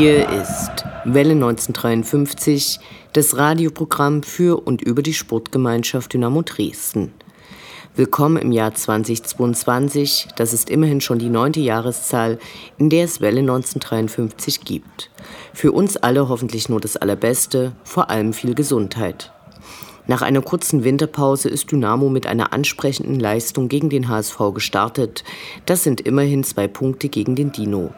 Hier ist Welle 1953, das Radioprogramm für und über die Sportgemeinschaft Dynamo Dresden. Willkommen im Jahr 2022, das ist immerhin schon die neunte Jahreszahl, in der es Welle 1953 gibt. Für uns alle hoffentlich nur das Allerbeste, vor allem viel Gesundheit. Nach einer kurzen Winterpause ist Dynamo mit einer ansprechenden Leistung gegen den HSV gestartet. Das sind immerhin zwei Punkte gegen den Dino.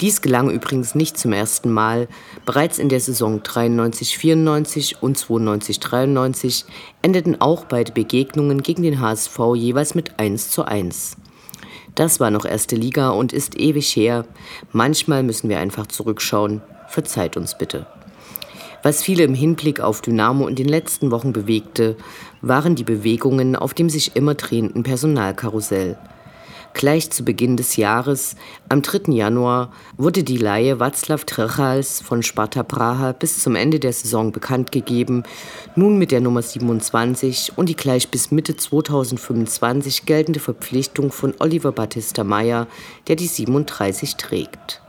Dies gelang übrigens nicht zum ersten Mal. Bereits in der Saison 93-94 und 92-93 endeten auch beide Begegnungen gegen den HSV jeweils mit 1 zu 1. Das war noch erste Liga und ist ewig her. Manchmal müssen wir einfach zurückschauen. Verzeiht uns bitte. Was viele im Hinblick auf Dynamo in den letzten Wochen bewegte, waren die Bewegungen auf dem sich immer drehenden Personalkarussell. Gleich zu Beginn des Jahres, am 3. Januar, wurde die Laie Václav Trechals von Sparta Praha bis zum Ende der Saison bekannt gegeben, nun mit der Nummer 27 und die gleich bis Mitte 2025 geltende Verpflichtung von Oliver Battista Meyer, der die 37 trägt.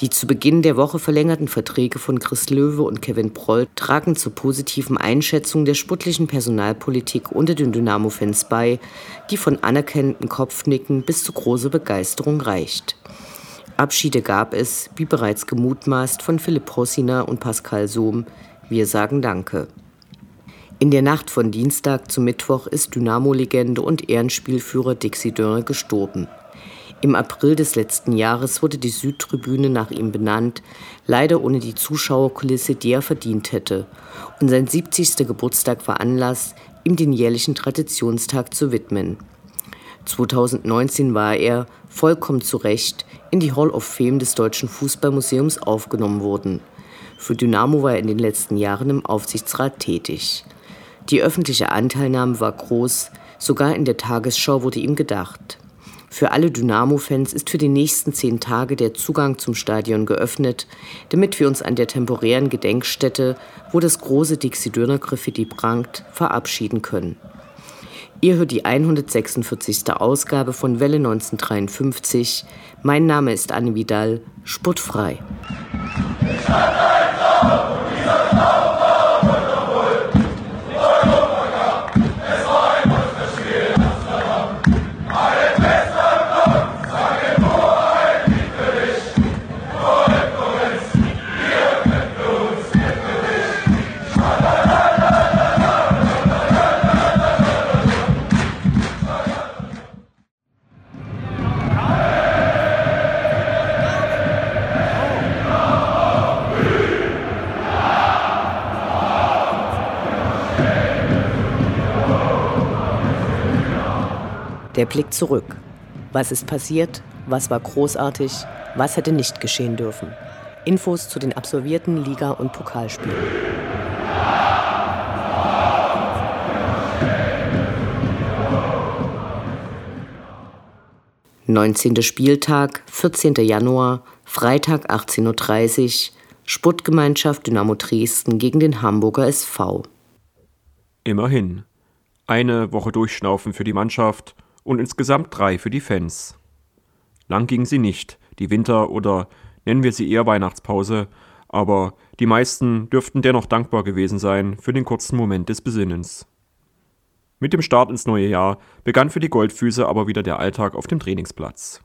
Die zu Beginn der Woche verlängerten Verträge von Chris Löwe und Kevin Proll tragen zur positiven Einschätzung der sportlichen Personalpolitik unter den Dynamo-Fans bei, die von anerkennenden Kopfnicken bis zu großer Begeisterung reicht. Abschiede gab es, wie bereits gemutmaßt, von Philipp Hossiner und Pascal Sohm. Wir sagen Danke. In der Nacht von Dienstag zu Mittwoch ist Dynamo-Legende und Ehrenspielführer Dixie Dörner gestorben. Im April des letzten Jahres wurde die Südtribüne nach ihm benannt, leider ohne die Zuschauerkulisse, die er verdient hätte. Und sein 70. Geburtstag war Anlass, ihm den jährlichen Traditionstag zu widmen. 2019 war er, vollkommen zu Recht, in die Hall of Fame des Deutschen Fußballmuseums aufgenommen worden. Für Dynamo war er in den letzten Jahren im Aufsichtsrat tätig. Die öffentliche Anteilnahme war groß, sogar in der Tagesschau wurde ihm gedacht. Für alle Dynamo-Fans ist für die nächsten zehn Tage der Zugang zum Stadion geöffnet, damit wir uns an der temporären Gedenkstätte, wo das große Dixie-Döner-Graffiti prangt, verabschieden können. Ihr hört die 146. Ausgabe von Welle 1953. Mein Name ist Anne Vidal, sportfrei. Blick zurück. Was ist passiert? Was war großartig? Was hätte nicht geschehen dürfen? Infos zu den absolvierten Liga- und Pokalspielen. Neunzehnter Spieltag, 14. Januar, Freitag 18.30 Uhr, Sportgemeinschaft Dynamo Dresden gegen den Hamburger SV. Immerhin. Eine Woche Durchschnaufen für die Mannschaft und insgesamt drei für die Fans. Lang ging sie nicht, die Winter- oder nennen wir sie eher Weihnachtspause, aber die meisten dürften dennoch dankbar gewesen sein für den kurzen Moment des Besinnens. Mit dem Start ins neue Jahr begann für die Goldfüße aber wieder der Alltag auf dem Trainingsplatz.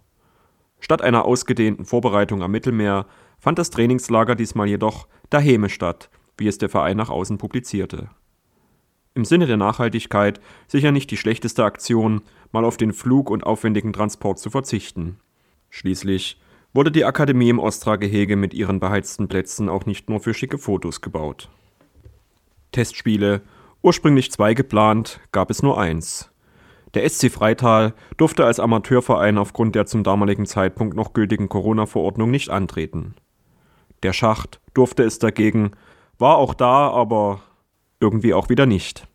Statt einer ausgedehnten Vorbereitung am Mittelmeer fand das Trainingslager diesmal jedoch daheim statt, wie es der Verein nach außen publizierte. Im Sinne der Nachhaltigkeit sicher nicht die schlechteste Aktion, mal auf den Flug und aufwendigen Transport zu verzichten. Schließlich wurde die Akademie im Ostra-Gehege mit ihren beheizten Plätzen auch nicht nur für schicke Fotos gebaut. Testspiele, ursprünglich zwei geplant, gab es nur eins. Der SC Freital durfte als Amateurverein aufgrund der zum damaligen Zeitpunkt noch gültigen Corona-Verordnung nicht antreten. Der Schacht durfte es dagegen, war auch da, aber irgendwie auch wieder nicht.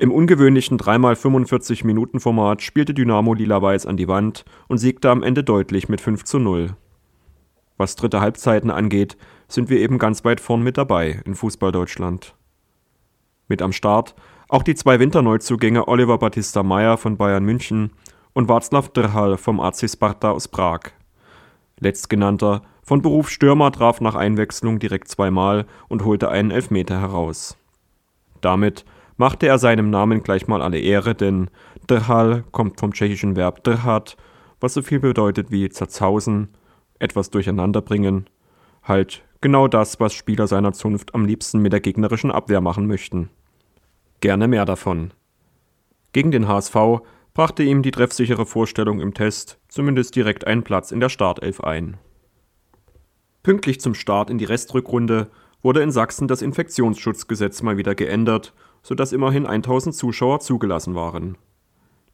Im ungewöhnlichen 3x45 Minuten Format spielte Dynamo Lila-Weiß an die Wand und siegte am Ende deutlich mit 5 zu 0. Was dritte Halbzeiten angeht, sind wir eben ganz weit vorn mit dabei in Fußball Deutschland. Mit am Start auch die zwei Winterneuzugänge Oliver Battista Meyer von Bayern München und Václav Drhal vom AC Sparta aus Prag. Letztgenannter, von Beruf Stürmer, traf nach Einwechslung direkt zweimal und holte einen Elfmeter heraus. Damit machte er seinem Namen gleich mal alle Ehre, denn Drhal kommt vom tschechischen Verb drhat, was so viel bedeutet wie zerzausen, etwas durcheinanderbringen, halt genau das, was Spieler seiner Zunft am liebsten mit der gegnerischen Abwehr machen möchten. Gerne mehr davon. Gegen den HSV brachte ihm die treffsichere Vorstellung im Test zumindest direkt einen Platz in der Startelf ein. Pünktlich zum Start in die Restrückrunde wurde in Sachsen das Infektionsschutzgesetz mal wieder geändert sodass immerhin 1000 Zuschauer zugelassen waren.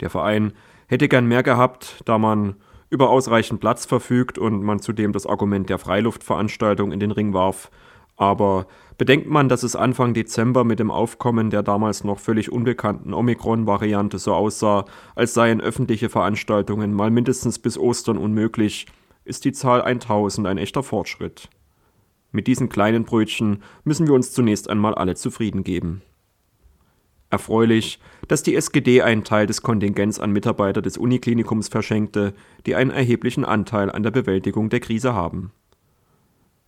Der Verein hätte gern mehr gehabt, da man über ausreichend Platz verfügt und man zudem das Argument der Freiluftveranstaltung in den Ring warf. Aber bedenkt man, dass es Anfang Dezember mit dem Aufkommen der damals noch völlig unbekannten Omikron-Variante so aussah, als seien öffentliche Veranstaltungen mal mindestens bis Ostern unmöglich, ist die Zahl 1000 ein echter Fortschritt. Mit diesen kleinen Brötchen müssen wir uns zunächst einmal alle zufrieden geben. Erfreulich, dass die SGD einen Teil des Kontingents an Mitarbeiter des Uniklinikums verschenkte, die einen erheblichen Anteil an der Bewältigung der Krise haben.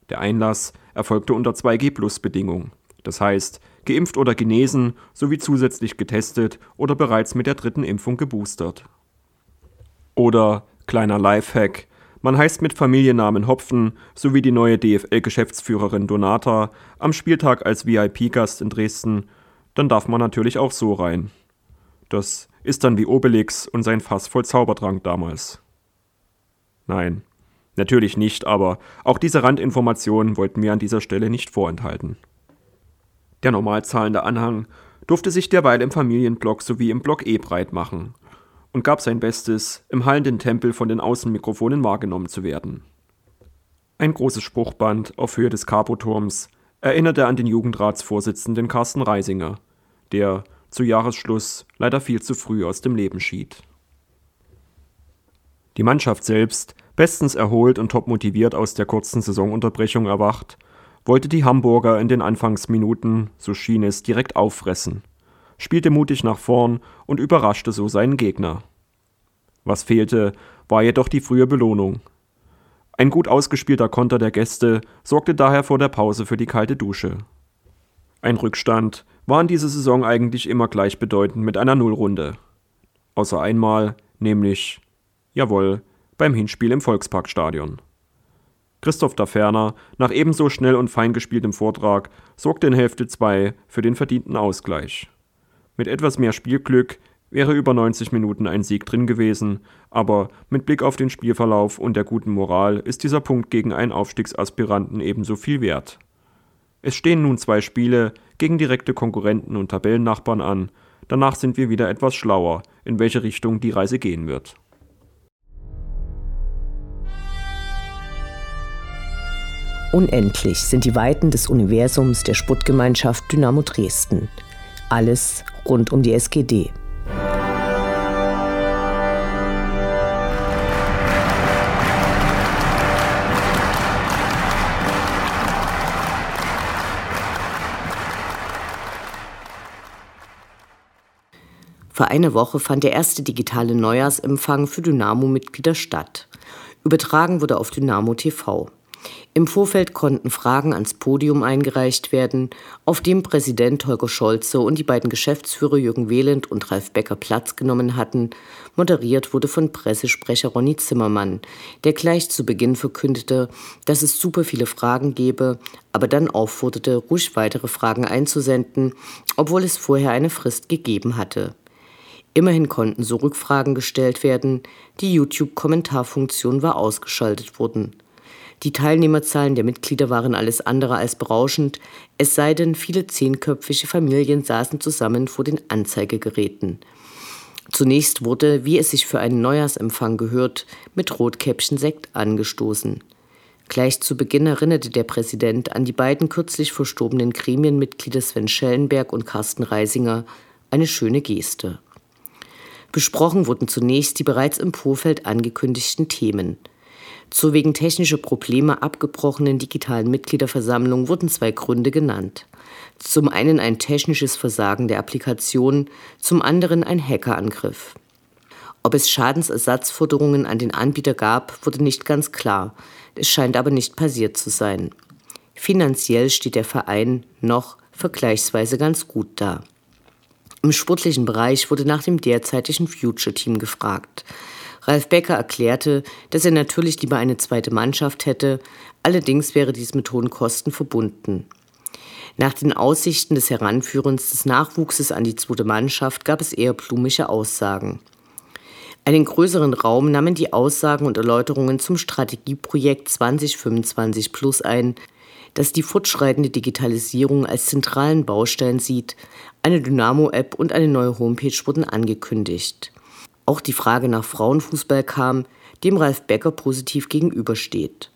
Der Einlass erfolgte unter 2G-Plus-Bedingungen, das heißt geimpft oder genesen sowie zusätzlich getestet oder bereits mit der dritten Impfung geboostert. Oder kleiner Lifehack, man heißt mit Familiennamen Hopfen sowie die neue DFL-Geschäftsführerin Donata am Spieltag als VIP-Gast in Dresden dann darf man natürlich auch so rein. Das ist dann wie Obelix und sein Fass voll Zaubertrank damals. Nein, natürlich nicht, aber auch diese Randinformationen wollten wir an dieser Stelle nicht vorenthalten. Der normal zahlende Anhang durfte sich derweil im Familienblock sowie im Block E breit machen und gab sein Bestes, im hallenden Tempel von den Außenmikrofonen wahrgenommen zu werden. Ein großes Spruchband auf Höhe des Capoturms erinnerte an den Jugendratsvorsitzenden Carsten Reisinger, der zu Jahresschluss leider viel zu früh aus dem Leben schied. Die Mannschaft selbst, bestens erholt und top motiviert aus der kurzen Saisonunterbrechung erwacht, wollte die Hamburger in den Anfangsminuten, so schien es, direkt auffressen, spielte mutig nach vorn und überraschte so seinen Gegner. Was fehlte, war jedoch die frühe Belohnung. Ein gut ausgespielter Konter der Gäste sorgte daher vor der Pause für die kalte Dusche. Ein Rückstand war in dieser Saison eigentlich immer gleichbedeutend mit einer Nullrunde. Außer einmal, nämlich, jawohl, beim Hinspiel im Volksparkstadion. Christoph Daferner, nach ebenso schnell und fein gespieltem Vortrag, sorgte in Hälfte 2 für den verdienten Ausgleich. Mit etwas mehr Spielglück wäre über 90 Minuten ein Sieg drin gewesen, aber mit Blick auf den Spielverlauf und der guten Moral ist dieser Punkt gegen einen Aufstiegsaspiranten ebenso viel wert. Es stehen nun zwei Spiele gegen direkte Konkurrenten und Tabellennachbarn an. Danach sind wir wieder etwas schlauer, in welche Richtung die Reise gehen wird. Unendlich sind die Weiten des Universums der Sputtgemeinschaft Dynamo Dresden. Alles rund um die SGD. Vor einer Woche fand der erste digitale Neujahrsempfang für Dynamo-Mitglieder statt. Übertragen wurde auf Dynamo TV. Im Vorfeld konnten Fragen ans Podium eingereicht werden, auf dem Präsident Holger Scholze und die beiden Geschäftsführer Jürgen Wehland und Ralf Becker Platz genommen hatten. Moderiert wurde von Pressesprecher Ronny Zimmermann, der gleich zu Beginn verkündete, dass es super viele Fragen gebe, aber dann aufforderte, ruhig weitere Fragen einzusenden, obwohl es vorher eine Frist gegeben hatte. Immerhin konnten so Rückfragen gestellt werden, die YouTube-Kommentarfunktion war ausgeschaltet worden. Die Teilnehmerzahlen der Mitglieder waren alles andere als berauschend, es sei denn, viele zehnköpfige Familien saßen zusammen vor den Anzeigegeräten. Zunächst wurde, wie es sich für einen Neujahrsempfang gehört, mit Rotkäppchen-Sekt angestoßen. Gleich zu Beginn erinnerte der Präsident an die beiden kürzlich verstorbenen Gremienmitglieder Sven Schellenberg und Carsten Reisinger, eine schöne Geste. Besprochen wurden zunächst die bereits im Vorfeld angekündigten Themen. Zur wegen technischer Probleme abgebrochenen digitalen Mitgliederversammlung wurden zwei Gründe genannt. Zum einen ein technisches Versagen der Applikation, zum anderen ein Hackerangriff. Ob es Schadensersatzforderungen an den Anbieter gab, wurde nicht ganz klar. Es scheint aber nicht passiert zu sein. Finanziell steht der Verein noch vergleichsweise ganz gut da. Im sportlichen Bereich wurde nach dem derzeitigen Future-Team gefragt. Ralf Becker erklärte, dass er natürlich lieber eine zweite Mannschaft hätte, allerdings wäre dies mit hohen Kosten verbunden. Nach den Aussichten des Heranführens des Nachwuchses an die zweite Mannschaft gab es eher blumige Aussagen. Einen größeren Raum nahmen die Aussagen und Erläuterungen zum Strategieprojekt 2025 Plus ein, das die fortschreitende Digitalisierung als zentralen Baustein sieht. Eine Dynamo-App und eine neue Homepage wurden angekündigt. Auch die Frage nach Frauenfußball kam, dem Ralf Becker positiv gegenübersteht.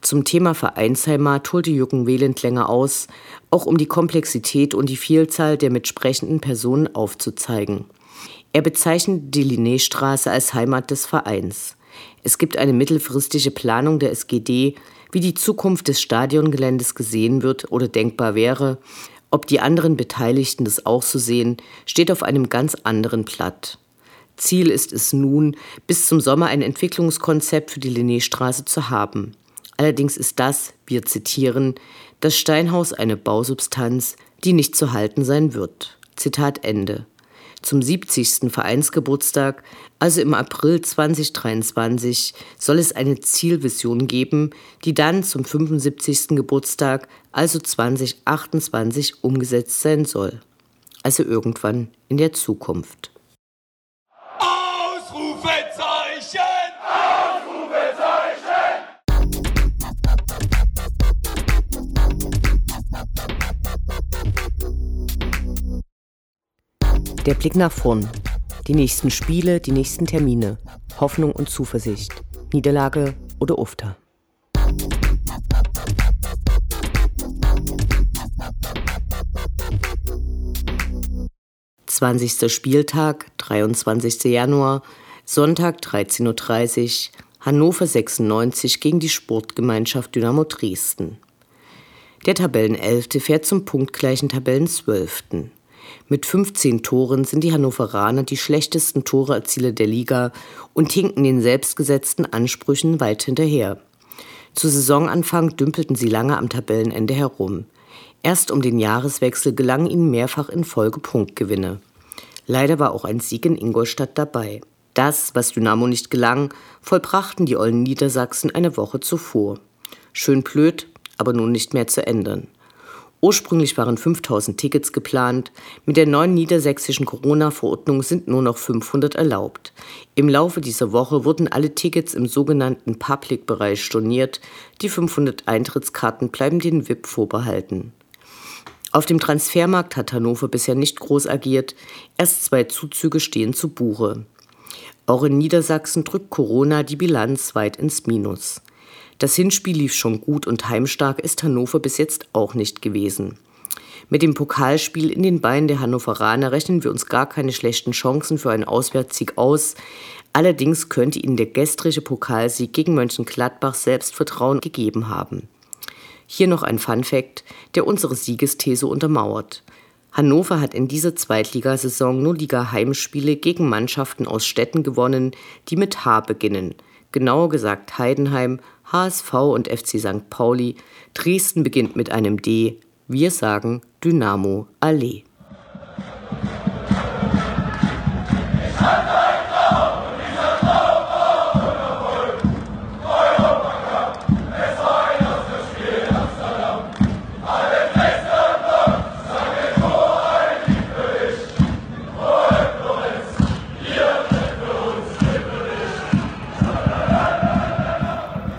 Zum Thema Vereinsheimat holte Jürgen Wehland länger aus, auch um die Komplexität und die Vielzahl der mitsprechenden Personen aufzuzeigen. Er bezeichnet die Linnéstraße als Heimat des Vereins. Es gibt eine mittelfristige Planung der SGD, wie die Zukunft des Stadiongeländes gesehen wird oder denkbar wäre. Ob die anderen Beteiligten das auch so sehen, steht auf einem ganz anderen Blatt. Ziel ist es nun, bis zum Sommer ein Entwicklungskonzept für die Linnéstraße zu haben. Allerdings ist das, wir zitieren, das Steinhaus eine Bausubstanz, die nicht zu halten sein wird. Zitat Ende zum 70. Vereinsgeburtstag, also im April 2023, soll es eine Zielvision geben, die dann zum 75. Geburtstag, also 2028, umgesetzt sein soll. Also irgendwann in der Zukunft. Der Blick nach vorn. Die nächsten Spiele, die nächsten Termine. Hoffnung und Zuversicht. Niederlage oder Ufter. Zwanzigster Spieltag, 23. Januar, Sonntag 13.30 Uhr, Hannover 96 gegen die Sportgemeinschaft Dynamo Dresden. Der Tabellenelfte fährt zum punktgleichen Tabellenzwölften. Mit 15 Toren sind die Hannoveraner die schlechtesten Toreerzieler der Liga und hinken den selbstgesetzten Ansprüchen weit hinterher. Zu Saisonanfang dümpelten sie lange am Tabellenende herum. Erst um den Jahreswechsel gelangen ihnen mehrfach in Folge Punktgewinne. Leider war auch ein Sieg in Ingolstadt dabei. Das, was Dynamo nicht gelang, vollbrachten die Ollen Niedersachsen eine Woche zuvor. Schön blöd, aber nun nicht mehr zu ändern. Ursprünglich waren 5000 Tickets geplant. Mit der neuen niedersächsischen Corona-Verordnung sind nur noch 500 erlaubt. Im Laufe dieser Woche wurden alle Tickets im sogenannten Public-Bereich storniert. Die 500 Eintrittskarten bleiben den VIP vorbehalten. Auf dem Transfermarkt hat Hannover bisher nicht groß agiert. Erst zwei Zuzüge stehen zu Buche. Auch in Niedersachsen drückt Corona die Bilanz weit ins Minus. Das Hinspiel lief schon gut und heimstark ist Hannover bis jetzt auch nicht gewesen. Mit dem Pokalspiel in den Beinen der Hannoveraner rechnen wir uns gar keine schlechten Chancen für einen Auswärtssieg aus. Allerdings könnte ihnen der gestrige Pokalsieg gegen Mönchengladbach Selbstvertrauen gegeben haben. Hier noch ein Fun-Fact, der unsere Siegesthese untermauert. Hannover hat in dieser Zweitligasaison nur Liga-Heimspiele gegen Mannschaften aus Städten gewonnen, die mit H beginnen. Genauer gesagt Heidenheim, HSV und FC St. Pauli. Dresden beginnt mit einem D. Wir sagen Dynamo Allee.